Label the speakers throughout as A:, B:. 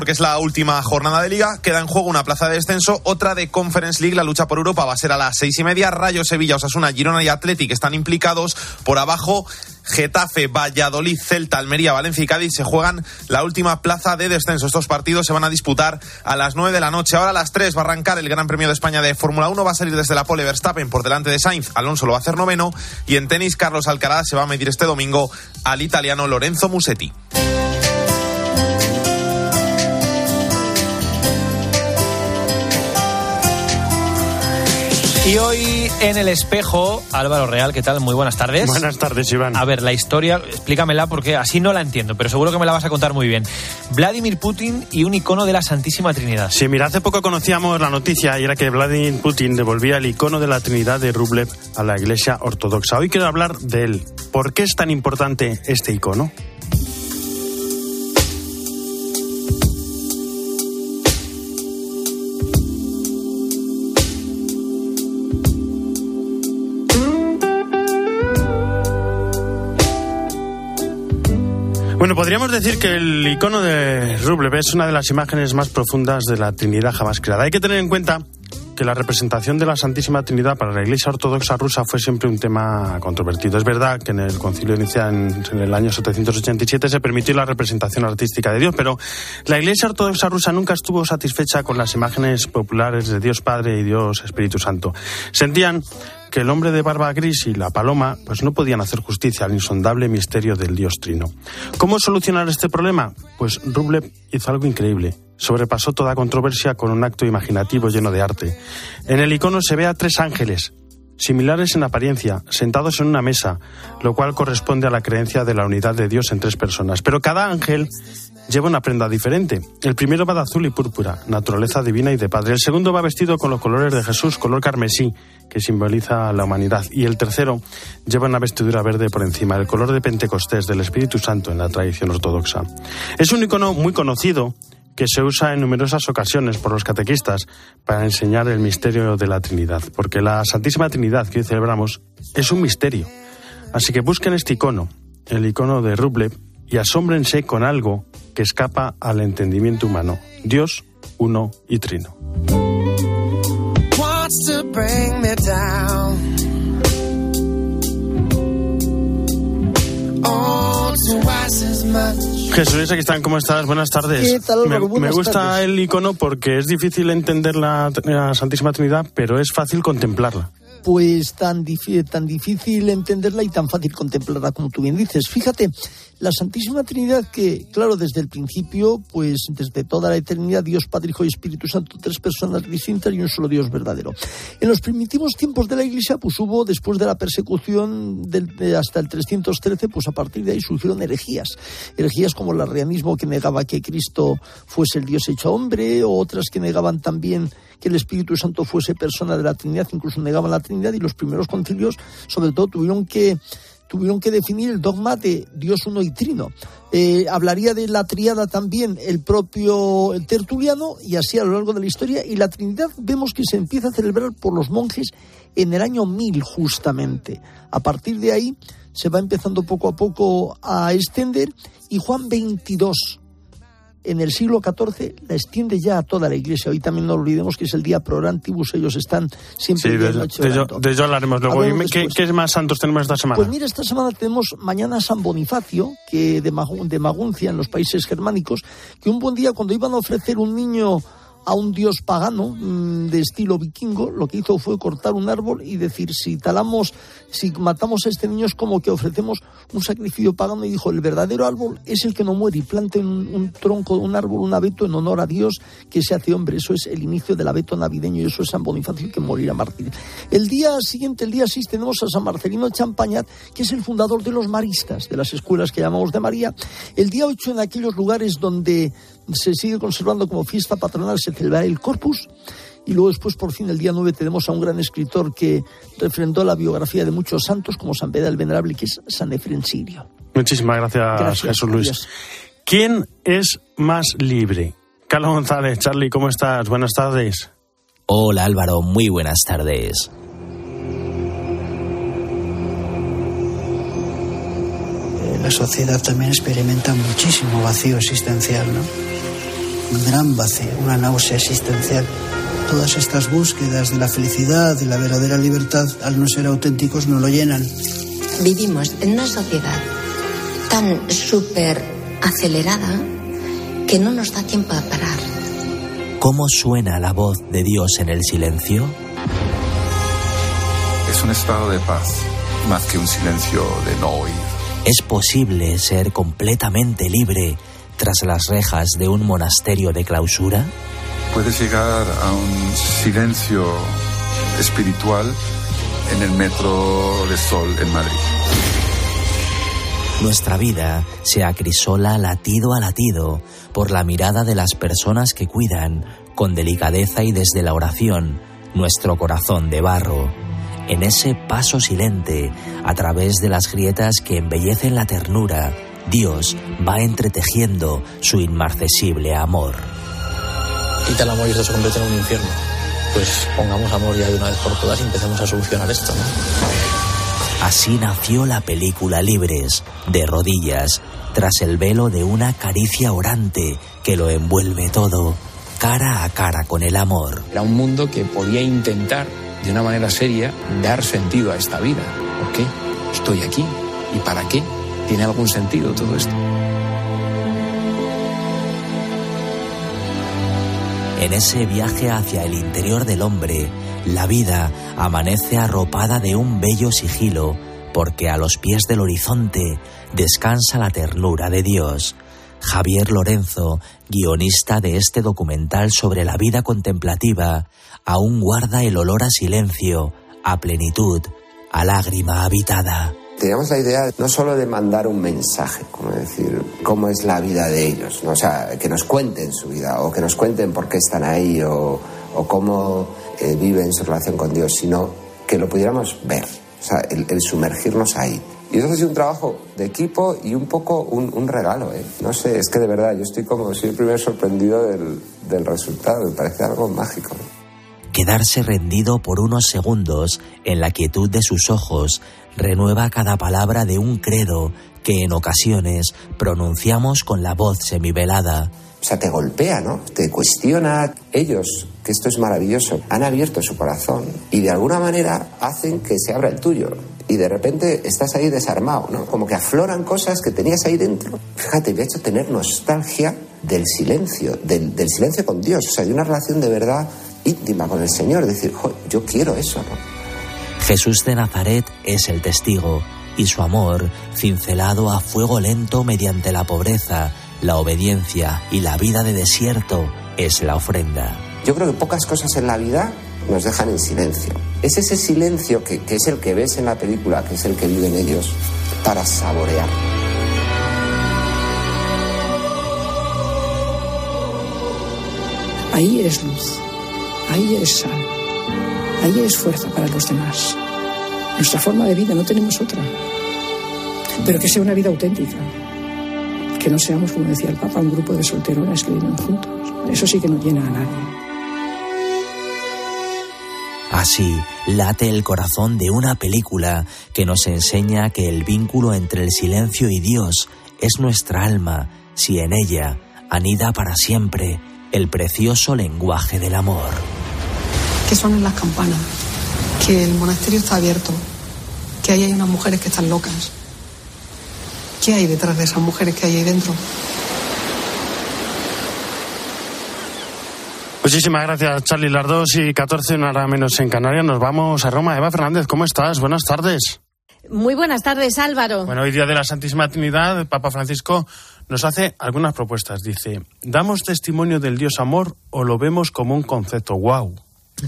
A: porque es la última jornada de liga. Queda en juego una plaza de descenso, otra de Conference League. La lucha por Europa va a ser a las seis y media. Rayo, Sevilla, Osasuna, Girona y Athletic están implicados. Por abajo, Getafe, Valladolid, Celta, Almería, Valencia y Cádiz se juegan la última plaza de descenso. Estos partidos se van a disputar a las nueve de la noche. Ahora a las tres va a arrancar el Gran Premio de España de Fórmula 1. Va a salir desde la pole Verstappen por delante de Sainz. Alonso lo va a hacer noveno. Y en tenis, Carlos Alcaraz se va a medir este domingo al italiano Lorenzo Musetti.
B: Y hoy en el espejo, Álvaro Real, ¿qué tal? Muy buenas tardes.
C: Buenas tardes, Iván.
B: A ver, la historia, explícamela porque así no la entiendo, pero seguro que me la vas a contar muy bien. Vladimir Putin y un icono de la Santísima Trinidad.
C: Sí, mira, hace poco conocíamos la noticia y era que Vladimir Putin devolvía el icono de la Trinidad de Rublev a la Iglesia Ortodoxa. Hoy quiero hablar de él. ¿Por qué es tan importante este icono? Podríamos decir que el icono de Rublev es una de las imágenes más profundas de la Trinidad jamás creada. Hay que tener en cuenta que la representación de la Santísima Trinidad para la Iglesia Ortodoxa rusa fue siempre un tema controvertido. Es verdad que en el concilio inicial en, el año 787 se permitió la representación artística de Dios, pero la Iglesia Ortodoxa rusa nunca estuvo satisfecha con las imágenes populares de Dios Padre y Dios Espíritu Santo. Sentían que el hombre de barba gris y la paloma pues no podían hacer justicia al insondable misterio del dios trino. ¿Cómo solucionar este problema? Pues Rublev hizo algo increíble. Sobrepasó toda controversia con un acto imaginativo lleno de arte. En el icono se ve a tres ángeles, similares en apariencia, sentados en una mesa, lo cual corresponde a la creencia de la unidad de Dios en tres personas. Pero cada ángel lleva una prenda diferente. El primero va de azul y púrpura, naturaleza divina y de padre. El segundo va vestido con los colores de Jesús, color carmesí, que simboliza la humanidad. Y el tercero lleva una vestidura verde por encima, el color de Pentecostés, del Espíritu Santo en la tradición ortodoxa. Es un icono muy conocido que se usa en numerosas ocasiones por los catequistas para enseñar el misterio de la Trinidad, porque la Santísima Trinidad que hoy celebramos es un misterio. Así que busquen este icono, el icono de Rublev, y asómbrense con algo que escapa al entendimiento humano. Dios, uno y trino. Jesús, aquí están, ¿cómo estás? Buenas tardes.
D: ¿Qué tal,
C: me, gusta
D: tardes.
C: el icono porque es difícil entender la, la Santísima Trinidad, pero es fácil contemplarla.
D: Pues tan, tan difícil entenderla y tan fácil contemplarla como tú bien dices. Fíjate, la Santísima Trinidad que, claro, desde el principio, pues desde toda la eternidad, Dios Padre, Hijo y Espíritu Santo, tres personas distintas y un solo Dios verdadero. En los primitivos tiempos de la Iglesia, pues hubo, después de la persecución del- de hasta el 313, pues a partir de ahí surgieron herejías. Herejías como el arrianismo que negaba que Cristo fuese el Dios hecho hombre, o otras que negaban también que el Espíritu Santo fuese persona de la Trinidad, incluso negaban la Trinidad, y los primeros concilios, sobre todo, tuvieron que tuvieron que definir el dogma de Dios uno y trino. Eh, hablaría de la triada también el propio Tertuliano y así a lo largo de la historia. Y la Trinidad vemos que se empieza a celebrar por los monjes en el año 1000 justamente. A partir de ahí se va empezando poco a poco a extender y Juan 22 en el siglo XIV la extiende ya a toda la iglesia. Hoy también no olvidemos que es el día pro antibus, ellos están siempre
C: Sí, de,
D: noche
C: de de ello hablaremos luego.
D: Hablamos
C: ¿Y ¿Qué, qué más santos tenemos esta semana?
D: Pues mira, esta semana tenemos mañana San Bonifacio, que de Maguncia, en los países germánicos, que un buen día cuando iban a ofrecer un niño a un dios pagano mm, de estilo vikingo, lo que hizo fue cortar un árbol y decir, si talamos, si matamos a este niño es como que ofrecemos un sacrificio pagano y dijo, el verdadero árbol es el que no muere y plante un, un tronco, un árbol, un abeto en honor a Dios que se hace hombre. Eso es el inicio del abeto navideño y eso es San Bonifacio que morirá mártir. El día siguiente, el día 6, tenemos a San Marcelino Champañat, que es el fundador de los maristas, de las escuelas que llamamos de María. El día 8, en aquellos lugares donde se sigue conservando como fiesta patronal, se celebrará el Corpus. Y luego después, por fin, el día 9 tenemos a un gran escritor que refrendó la biografía de muchos santos, como San Beda el Venerable, que es San Efren Sirio.
C: Muchísimas gracias,
D: Gracias,
C: Jesús Luis. ¿Quién es más libre? Carlos González, Charlie, ¿cómo estás? Buenas tardes.
E: Hola Álvaro, muy buenas tardes.
F: Eh, La sociedad también experimenta muchísimo vacío existencial, ¿no? Un gran vacío, una náusea existencial. Todas estas búsquedas de la felicidad, de la verdadera libertad, al no ser auténticos, no lo llenan.
G: Vivimos en una sociedad tan súper acelerada que no nos da tiempo a parar.
E: ¿Cómo suena la voz de Dios en el silencio?
H: Es un estado de paz, más que un silencio de no oír.
E: ¿Es posible ser completamente libre tras las rejas de un monasterio de clausura?
H: Puedes llegar a un silencio espiritual en el metro de Sol en Madrid.
E: Nuestra vida se acrisola latido a latido por la mirada de las personas que cuidan, con delicadeza y desde la oración, nuestro corazón de barro. En ese paso silente, a través de las grietas que embellecen la ternura, Dios va entretejiendo su inmarcesible amor.
I: Quita el amor y esto se convierte en un infierno. Pues pongamos amor ya de una vez por todas y empecemos a solucionar esto, ¿no?
E: Así nació la película Libres, de rodillas, tras el velo de una caricia orante que lo envuelve todo, cara a cara con el amor.
I: Era un mundo que podía intentar, de una manera seria, dar sentido a esta vida. ¿Por qué? Estoy aquí. ¿Y para qué? ¿Tiene algún sentido todo esto?
E: En ese viaje hacia el interior del hombre, la vida amanece arropada de un bello sigilo, porque a los pies del horizonte descansa la ternura de Dios. Javier Lorenzo, guionista de este documental sobre la vida contemplativa, aún guarda el olor a silencio, a plenitud, a lágrima habitada.
J: Teníamos la idea no solo de mandar un mensaje, como decir, cómo es la vida de ellos, ¿no? o sea, que nos cuenten su vida o que nos cuenten por qué están ahí o, o cómo eh, viven su relación con Dios, sino que lo pudiéramos ver, o sea, el, el sumergirnos ahí. Y eso ha sido un trabajo de equipo y un poco un, un regalo, ¿eh? No sé, es que de verdad yo estoy como siempre sorprendido del, del resultado, me parece algo mágico.
E: Quedarse rendido por unos segundos en la quietud de sus ojos renueva cada palabra de un credo que en ocasiones pronunciamos con la voz semivelada.
J: O sea, te golpea, ¿no? Te cuestiona. Ellos, que esto es maravilloso, han abierto su corazón y de alguna manera hacen que se abra el tuyo. Y de repente estás ahí desarmado, ¿no? Como que afloran cosas que tenías ahí dentro. Fíjate, me ha hecho tener nostalgia del silencio, del, del silencio con Dios, o sea, de una relación de verdad íntima con el Señor. Decir, "Jo, yo quiero eso, ¿no?
E: Jesús de Nazaret es el testigo y su amor, cincelado a fuego lento mediante la pobreza, la obediencia y la vida de desierto, es la ofrenda.
J: Yo creo que pocas cosas en la vida nos dejan en silencio. Es ese silencio que, que es el que ves en la película, que es el que viven ellos, para saborear.
K: Ahí es luz, ahí es sal, ahí es fuerza para los demás. Nuestra forma de vida, no tenemos otra. Pero que sea una vida auténtica. Que no seamos, como decía el Papa, un grupo de solteronas que viven juntos. Eso sí que no llena a nadie.
E: Así late el corazón de una película que nos enseña que el vínculo entre el silencio y Dios es nuestra alma, si en ella anida para siempre el precioso lenguaje del amor.
K: Que suenan las campanas, que el monasterio está abierto, que ahí hay unas mujeres que están locas. ¿Qué hay detrás de esas mujeres que hay ahí dentro?
C: Muchísimas gracias, Charlie. Las 2 y 14, una hora menos en Canarias. Nos vamos a Roma. Eva Fernández, ¿cómo estás? Buenas tardes.
L: Muy buenas tardes, Álvaro.
C: Bueno, hoy día de la Santísima Trinidad, el Papa Francisco nos hace algunas propuestas. Dice, ¿damos testimonio del Dios amor o lo vemos como un concepto? ¡Wow!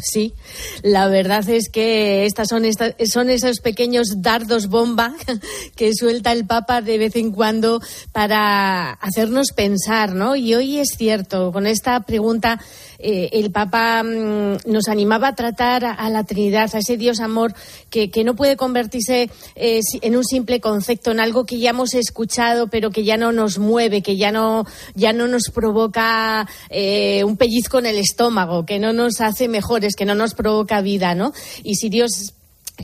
L: Sí, la verdad es que estas son, estas son esos pequeños dardos bomba que suelta el Papa de vez en cuando para hacernos pensar, ¿no? Y hoy es cierto, con esta pregunta eh, el Papa mmm, nos animaba a tratar a, a, la Trinidad, a ese Dios amor que, que no puede convertirse eh, en un simple concepto, en algo que ya hemos escuchado, pero que ya no nos mueve, que ya no, ya no nos provoca eh, un pellizco en el estómago, que no nos hace mejores, que no nos provoca vida, ¿no? Y si Dios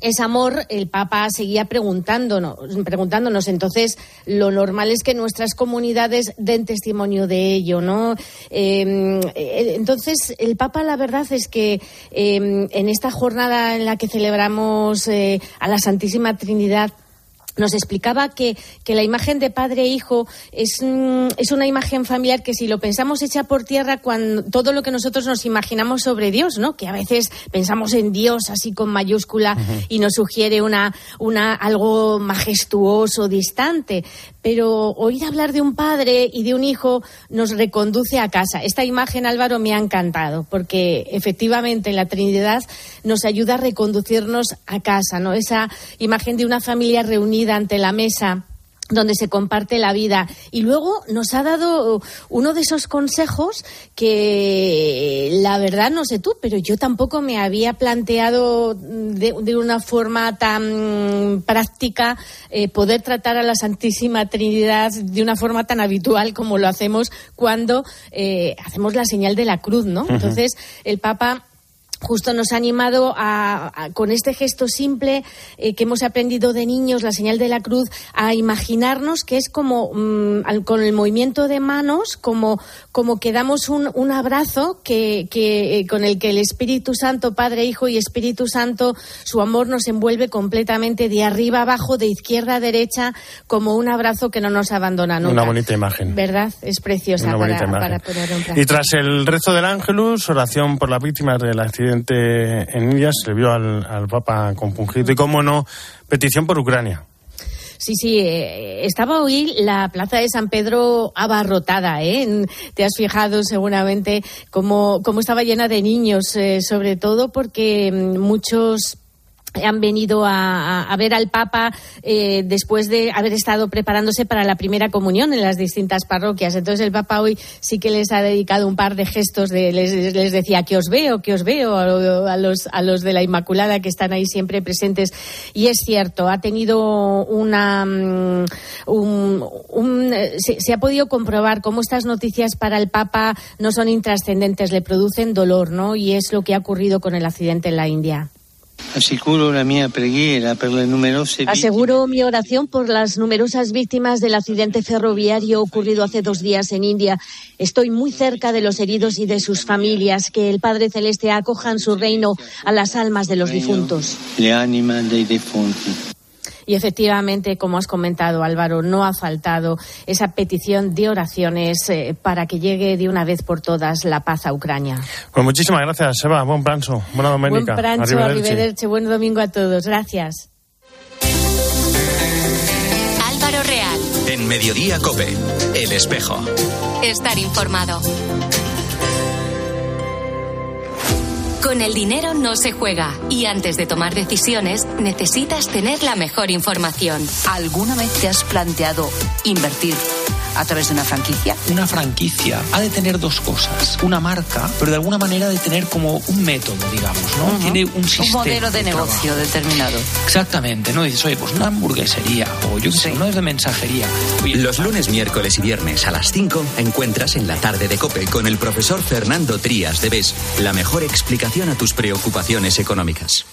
L: ese amor, el Papa seguía preguntándonos, preguntándonos. Entonces, lo normal es que nuestras comunidades den testimonio de ello, ¿no? Em, eh, entonces, el Papa, la verdad es que em, en esta jornada en la que celebramos eh, a la Santísima Trinidad, nos explicaba que, que, la imagen de padre e hijo es, mm, es, una imagen familiar que si lo pensamos echa por tierra cuando todo lo que nosotros nos imaginamos sobre Dios, ¿no? Que a veces pensamos en Dios así con mayúscula y nos sugiere una, una algo majestuoso, distante. Pero oír hablar de un padre y de un hijo nos reconduce a casa. Esta imagen, Álvaro, me ha encantado porque efectivamente la Trinidad nos ayuda a reconducirnos a casa, ¿no? Esa imagen de una familia reunida ante la mesa donde se comparte la vida. Y luego nos ha dado uno de esos consejos que, la verdad, no sé tú, pero yo tampoco me había planteado de, una forma tan práctica eh, poder tratar a la Santísima Trinidad de una forma tan habitual como lo hacemos cuando eh, hacemos la señal de la cruz, ¿no? Entonces, el Papa justo nos ha animado a, con este gesto simple eh, que hemos aprendido de niños, la señal de la cruz, a imaginarnos que es como mm, con el movimiento de manos, como, como que damos un, un abrazo que, que, eh, con el que el Espíritu Santo, Padre, Hijo y Espíritu Santo, su amor nos envuelve completamente de arriba abajo, de izquierda a derecha, como un abrazo que no nos abandona nunca.
C: Una bonita imagen.
L: ¿Verdad? Es preciosa para, para, poner
C: Y tras el rezo del Ángelus, oración por las víctimas de la en India se le vio al, Papa compungido y, cómo no, petición por Ucrania.
L: Sí, sí, eh, estaba hoy la plaza de San Pedro abarrotada, ¿eh? Te has fijado seguramente cómo, cómo estaba llena de niños, eh, sobre todo porque mm, muchos han venido a, ver al Papa eh, después de haber estado preparándose para la primera comunión en las distintas parroquias. Entonces el Papa hoy sí que les ha dedicado un par de gestos, de, les, les decía que os veo, que os veo a, los, a los de la Inmaculada que están ahí siempre presentes. Y es cierto, ha tenido una... Mm, un, se, se, ha podido comprobar cómo estas noticias para el Papa no son intrascendentes, le producen dolor, ¿no? Y es lo que ha ocurrido con el accidente en la India.
M: Aseguro mi oración por las numerosas víctimas del accidente ferroviario ocurrido hace dos días en India. Estoy muy cerca de los heridos y de sus familias. Que el Padre Celeste acoja en su reino a las almas de los difuntos.
L: Y efectivamente, como has comentado, Álvaro, no ha faltado esa petición de oraciones eh, para que llegue de una vez por todas la paz a Ucrania.
C: Pues muchísimas gracias, Eva. Buen pranzo. Buena domenica.
L: Buen pranzo, arrivederci. Buen domingo a todos. Gracias.
N: Álvaro Real.
O: En Mediodía Cope. El espejo.
N: Estar informado. Con el dinero no se juega y antes de tomar decisiones necesitas tener la mejor información.
P: ¿Alguna vez te has planteado invertir? A través de una franquicia?
Q: Una franquicia ha de tener dos cosas. Una marca, pero de alguna manera ha de tener como un método, digamos, ¿no? Tiene un sistema.
P: Un modelo de, negocio determinado.
Q: Exactamente, ¿no? Dices, oye, pues una hamburguesería o yo qué sé, no es de mensajería.
O: Los lunes, miércoles y viernes a las 5 encuentras en la tarde de COPE con el profesor Fernando Trías de BES la mejor explicación a tus preocupaciones económicas.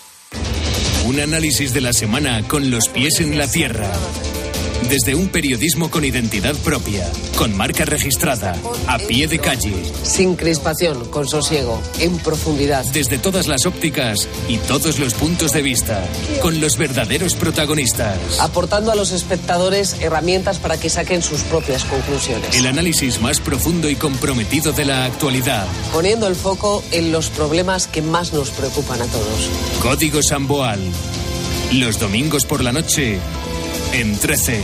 R: Un análisis de la semana con los pies en la tierra desde un periodismo con identidad propia, con marca registrada, a pie de calle.
S: Sin crispación, con sosiego, en profundidad.
R: Desde todas las ópticas y todos los puntos de vista, con los verdaderos protagonistas.
S: Aportando a los espectadores herramientas para que saquen sus propias conclusiones.
R: El análisis más profundo y comprometido de la actualidad.
S: Poniendo el foco en los problemas que más nos preocupan a todos.
R: Código Samboal. Los domingos por la noche en 13.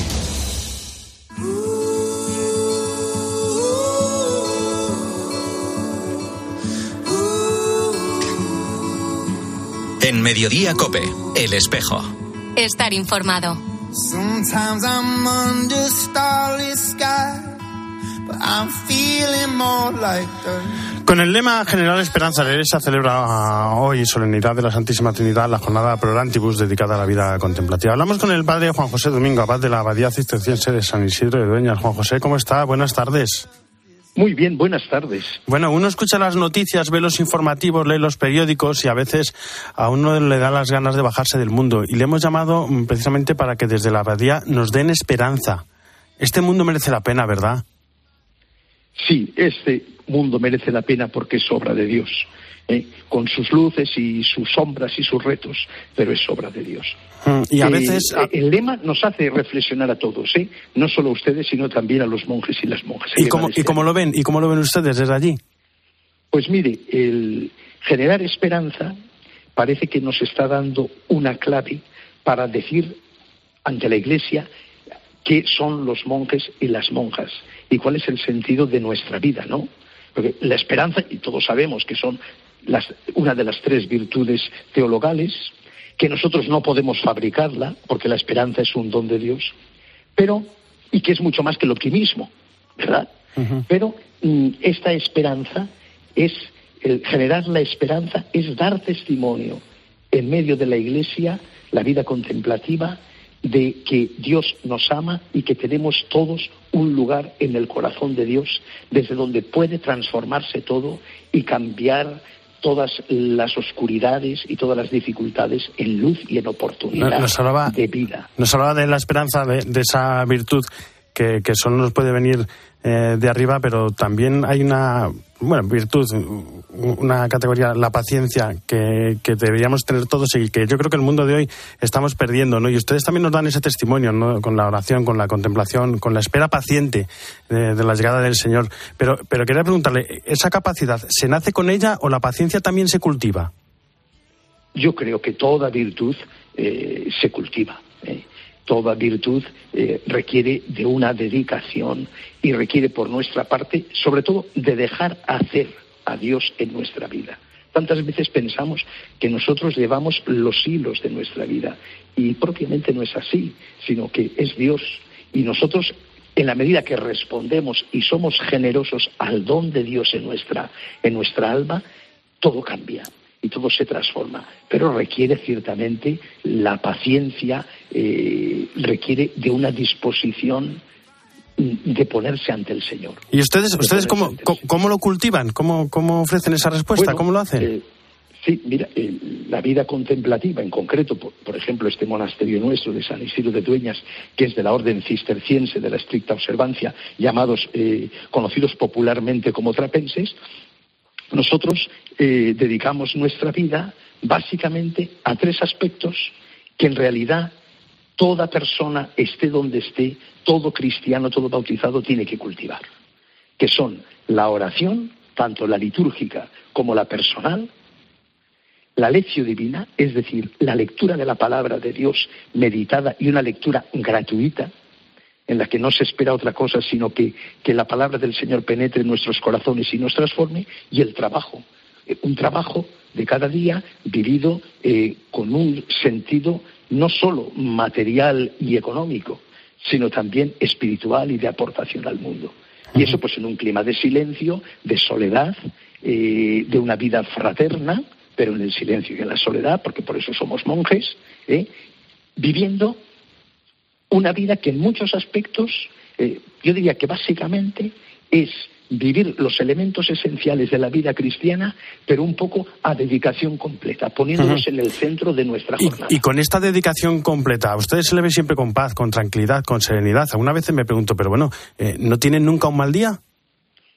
O: En Mediodía Cope, El Espejo.
N: Estar informado. Sometimes I'm under starry sky,
C: but I'm feeling more like con el lema General Esperanza de se celebra hoy, solemnidad de la Santísima Trinidad, la jornada Prorantibus dedicada a la vida contemplativa. Hablamos con el padre Juan José Domingo, abad de la Abadía Cisterciense de San Isidro de Dueñas. Juan José, ¿cómo está? Buenas tardes.
T: Muy bien, buenas tardes.
C: Bueno, uno escucha las noticias, ve los informativos, lee los periódicos y a veces a uno le da las ganas de bajarse del mundo. Y le hemos llamado mm, precisamente para que desde la abadía nos den esperanza. Este mundo merece la pena, ¿verdad?
T: Sí, este mundo merece la pena porque es obra de Dios, ¿eh? con sus luces y sus sombras y sus retos, pero es obra de Dios.
C: Mm, y a veces...
T: Eh, el lema nos hace reflexionar a todos, ¿eh? no solo a ustedes, sino también a los monjes y las monjas.
C: ¿Y cómo, ¿Y cómo lo ven? ¿Y cómo lo ven ustedes desde allí?
T: Pues mire, el generar esperanza parece que nos está dando una clave para decir ante la Iglesia qué son los monjes y las monjas y cuál es el sentido de nuestra vida, ¿no? Porque la esperanza, y todos sabemos que son las, una de las tres virtudes teologales, que nosotros no podemos fabricarla, porque la esperanza es un don de Dios, pero, y que es mucho más que el optimismo, ¿verdad? Pero mm, esta esperanza es, el generar la esperanza es dar testimonio en medio de la iglesia, la vida contemplativa, de que Dios nos ama y que tenemos todos un lugar en el corazón de Dios desde donde puede transformarse todo y cambiar todas las oscuridades y todas las dificultades en luz y en oportunidad de vida.
C: Nos hablaba de la esperanza, de, de esa virtud que, que, solo nos puede venir eh, de arriba, pero también hay una bueno, virtud, una categoría, la paciencia, que, que, deberíamos tener todos y que yo creo que el mundo de hoy estamos perdiendo, ¿no? Y ustedes también nos dan ese testimonio, ¿no? Con la oración, con la contemplación, con la espera paciente de, la llegada del Señor. Pero, pero quería preguntarle, ¿esa capacidad se nace con ella o la paciencia también se cultiva?
T: Yo creo que toda virtud eh, se cultiva. Eh toda virtud eh, requiere de una dedicación y requiere por nuestra parte, sobre todo, de dejar hacer a Dios en nuestra vida. Tantas veces pensamos que nosotros llevamos los hilos de nuestra vida y propiamente no es así, sino que es Dios y nosotros en la medida que respondemos y somos generosos al don de Dios en nuestra, en nuestra alma, todo cambia y todo se transforma, pero requiere ciertamente la paciencia, eh, requiere de una disposición de ponerse ante el Señor.
C: ¿Y ustedes, ustedes cómo, cómo, lo cultivan? ¿Cómo, ¿Cómo ofrecen esa respuesta? ¿Cómo lo hacen?
T: Eh, sí, mira, eh, la vida contemplativa, en concreto, por, ejemplo, este monasterio nuestro de San Isidro de Dueñas, que es de la orden cisterciense de la estricta observancia, llamados, conocidos popularmente como trapenses, nosotros eh, dedicamos nuestra vida básicamente a tres aspectos que en realidad toda persona, esté donde esté, todo cristiano, todo bautizado, tiene que cultivar, que son la oración, tanto la litúrgica como la personal, la lección divina, es decir, la lectura de la palabra de Dios meditada y una lectura gratuita, en la que no se espera otra cosa sino que, la palabra del Señor penetre en nuestros corazones y nos transforme, y el trabajo, eh, un trabajo de cada día vivido eh, con un sentido no solo material y económico, sino también espiritual y de aportación al mundo. Y eso pues en un clima de silencio, de soledad, eh, de una vida fraterna, pero en el silencio y en la soledad, porque por eso somos monjes, viviendo una vida que en muchos aspectos, eh, yo diría que básicamente es vivir los elementos esenciales de la vida cristiana, pero un poco a dedicación completa, poniéndonos en el centro de nuestra jornada.
C: Y, con esta dedicación completa, a ustedes se le ve siempre con paz, con tranquilidad, con serenidad. Alguna vez me pregunto, pero bueno, eh, ¿no tienen nunca un mal día?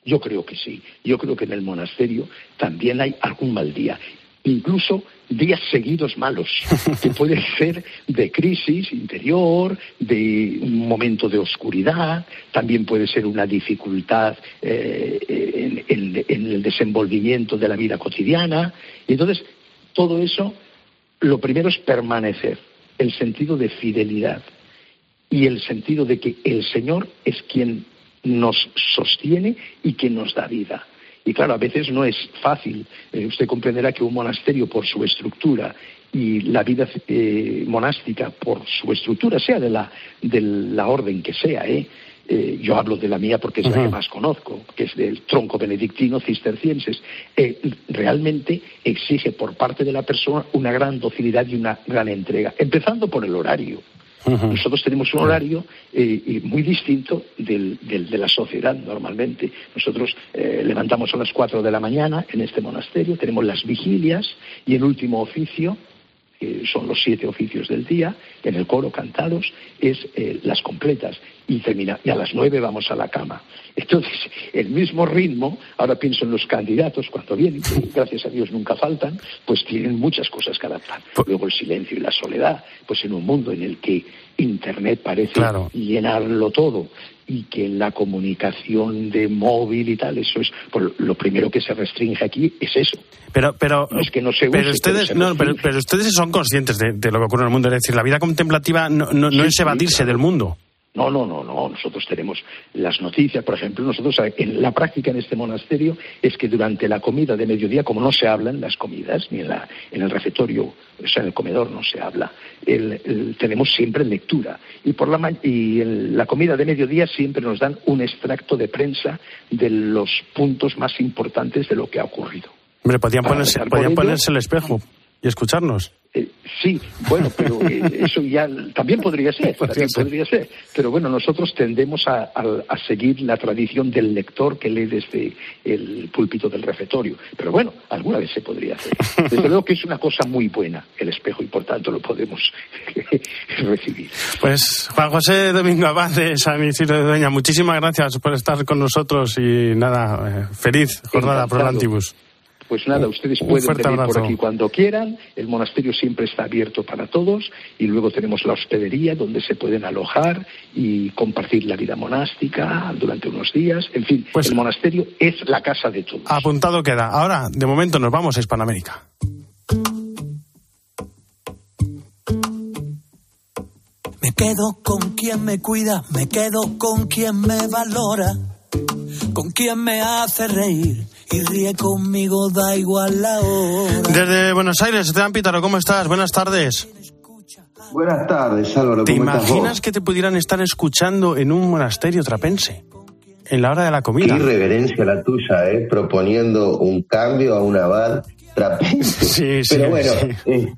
T: Yo creo que sí. Yo creo que en el monasterio también hay algún mal día incluso días seguidos malos, que puede ser de crisis interior, de un momento de oscuridad, también puede ser una dificultad eh, en, el desenvolvimiento de la vida cotidiana. Y entonces, todo eso, lo primero es permanecer, el sentido de fidelidad y el sentido de que el Señor es quien nos sostiene y quien nos da vida. Y claro, a veces no es fácil. Eh, usted comprenderá que un monasterio, por su estructura y la vida eh, monástica, por su estructura, sea de la, de la orden que sea, ¿eh? yo hablo de la mía porque es la que más conozco, que es del tronco benedictino cistercienses, realmente exige por parte de la persona una gran docilidad y una gran entrega, empezando por el horario. Nosotros tenemos un horario eh, muy distinto del, de la sociedad normalmente. Nosotros eh, levantamos a las 4 de la mañana en este monasterio, tenemos las vigilias y el último oficio son los siete oficios del día, en el coro cantados, es eh, las completas. Y, termina, y a las nueve vamos a la cama. Entonces, el mismo ritmo, ahora pienso en los candidatos cuando vienen, que gracias a Dios nunca faltan, pues tienen muchas cosas que adaptar. Luego el silencio y la soledad, pues en un mundo en el que Internet parece llenarlo todo y que la comunicación de móvil y tal, eso es pues, lo primero que se restringe aquí es eso.
C: Pero, pero,
T: es que no se
C: pero ustedes, pero, ustedes son conscientes de, lo que ocurre en el mundo. Es decir, la vida contemplativa no, no, es evadirse del mundo.
T: No, no, no, no. Nosotros tenemos las noticias, por ejemplo, nosotros en la práctica en este monasterio es que durante la comida de mediodía, como no se habla en las comidas, ni en, la, en el refectorio, o sea, en el comedor no se habla, tenemos siempre lectura. Y, por la, y en la comida de mediodía siempre nos dan un extracto de prensa de los puntos más importantes de lo que ha ocurrido.
C: Hombre, podían ponerse, podían ponerse el espejo y escucharnos.
T: Eh, sí, bueno, pero eh, eso ya también podría ser, también podría ser. Pero bueno, nosotros tendemos a, seguir la tradición del lector que lee desde el púlpito del refectorio. Pero bueno, alguna vez se podría hacer. Desde luego que es una cosa muy buena el espejo y por tanto lo podemos recibir.
C: Pues Juan José Domingo Abad de San Isidro de Doña, muchísimas gracias por estar con nosotros y nada, eh, feliz jornada pro Antibus.
T: Pues nada, ustedes pueden venir por aquí cuando quieran. El monasterio siempre está abierto para todos y luego tenemos la hospedería donde se pueden alojar y compartir la vida monástica durante unos días. En fin, pues el monasterio es la casa de todos.
C: Apuntado queda. Ahora, de momento, nos vamos a Hispanoamérica.
U: Me quedo con quien me cuida, me quedo con quien me valora, con quien me hace reír y ríe conmigo, da igual la hora.
C: Desde Buenos Aires, Esteban Pítaro, ¿cómo estás? Buenas tardes.
V: Buenas tardes, Álvaro.
C: ¿Te imaginas que te pudieran estar escuchando en un monasterio trapense? En la hora de la comida.
V: Qué irreverencia la tuya, ¿eh? Proponiendo un cambio a un abad trapense.
C: Sí,
V: sí. Pero bueno, eh,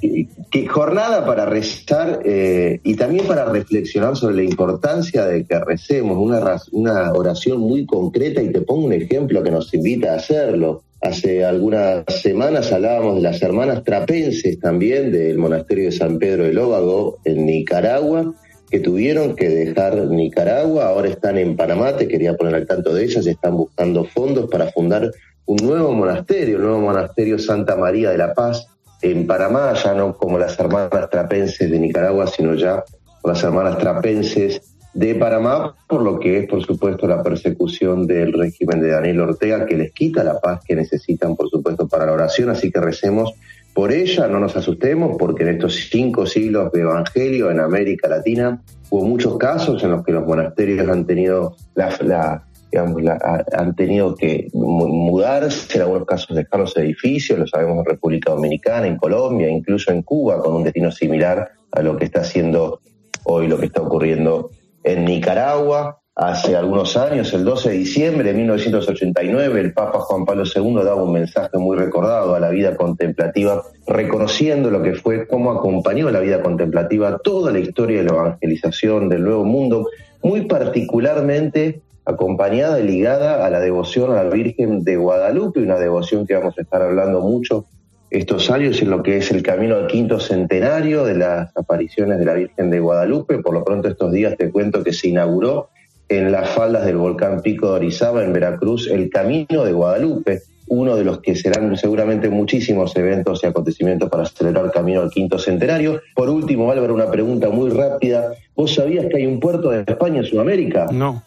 V: que jornada para rezar eh, y también para reflexionar sobre la importancia de que recemos una, una oración muy concreta y te pongo un ejemplo que nos invita a hacerlo. Hace algunas semanas hablábamos de las hermanas trapenses también del monasterio de San Pedro de Lóvago en Nicaragua, que tuvieron que dejar Nicaragua, ahora están en Panamá, te quería poner al tanto de ellas, están buscando fondos para fundar un nuevo monasterio, el nuevo monasterio Santa María de la Paz, en Panamá, ya no como las hermanas trapenses de Nicaragua, sino ya las hermanas trapenses de Panamá, por lo que es, por supuesto, la persecución del régimen de Daniel Ortega, que les quita la paz que necesitan, por supuesto, para la oración. Así que recemos por ella, no nos asustemos, porque en estos cinco siglos de evangelio en América Latina hubo muchos casos en los que los monasterios han tenido la, la han tenido que mudarse, en algunos casos dejar los edificios, lo sabemos en República Dominicana, en Colombia, incluso en Cuba, con un destino similar a lo que está haciendo hoy, lo que está ocurriendo en Nicaragua. Hace algunos años, el 12 de diciembre de 1989, el Papa Juan Pablo II daba un mensaje muy recordado a la vida contemplativa, reconociendo lo que fue, cómo acompañó la vida contemplativa toda la historia de la evangelización del Nuevo Mundo, muy particularmente acompañada y ligada a la devoción a la Virgen de Guadalupe, una devoción que vamos a estar hablando mucho estos años en lo que es el camino al quinto centenario de las apariciones de la Virgen de Guadalupe. Por lo pronto estos días te cuento que se inauguró en las faldas del volcán Pico de Orizaba, en Veracruz, el Camino de Guadalupe, uno de los que serán seguramente muchísimos eventos y acontecimientos para celebrar el camino al quinto centenario. Por último, Álvaro, una pregunta muy rápida. ¿Vos sabías que hay un puerto de España en Sudamérica?
C: No.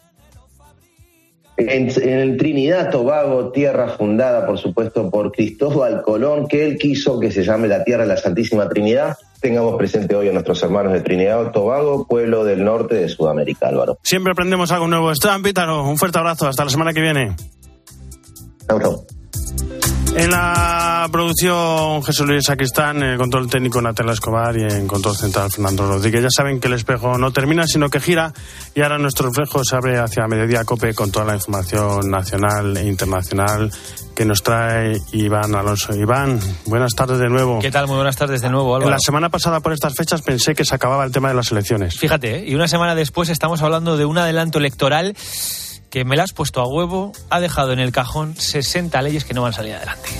V: En, en, Trinidad, Tobago, tierra fundada, por supuesto, por Cristóbal Colón, que él quiso que se llame la tierra de la Santísima Trinidad. Tengamos presente hoy a nuestros hermanos de Trinidad, Tobago, pueblo del norte de Sudamérica, Álvaro.
C: Siempre aprendemos algo nuevo. Esteban Pítaro, un fuerte abrazo. Hasta la semana que viene.
V: Chao, chao.
C: En la producción Jesús Luis Sacristán, en el control técnico Natalia Escobar y en control central Fernando Rodríguez. Ya saben que el espejo no termina, sino que gira y ahora nuestro reflejo se abre hacia mediodía cope con toda la información nacional e internacional que nos trae Iván Alonso. Iván, buenas tardes de nuevo.
B: ¿Qué tal? Muy buenas tardes de nuevo,
C: La semana pasada por estas fechas pensé que se acababa el tema de las elecciones.
B: Fíjate, ¿eh? y una semana después estamos hablando de un adelanto electoral que me la has puesto a huevo, ha dejado en el cajón 60 leyes que no van a salir adelante.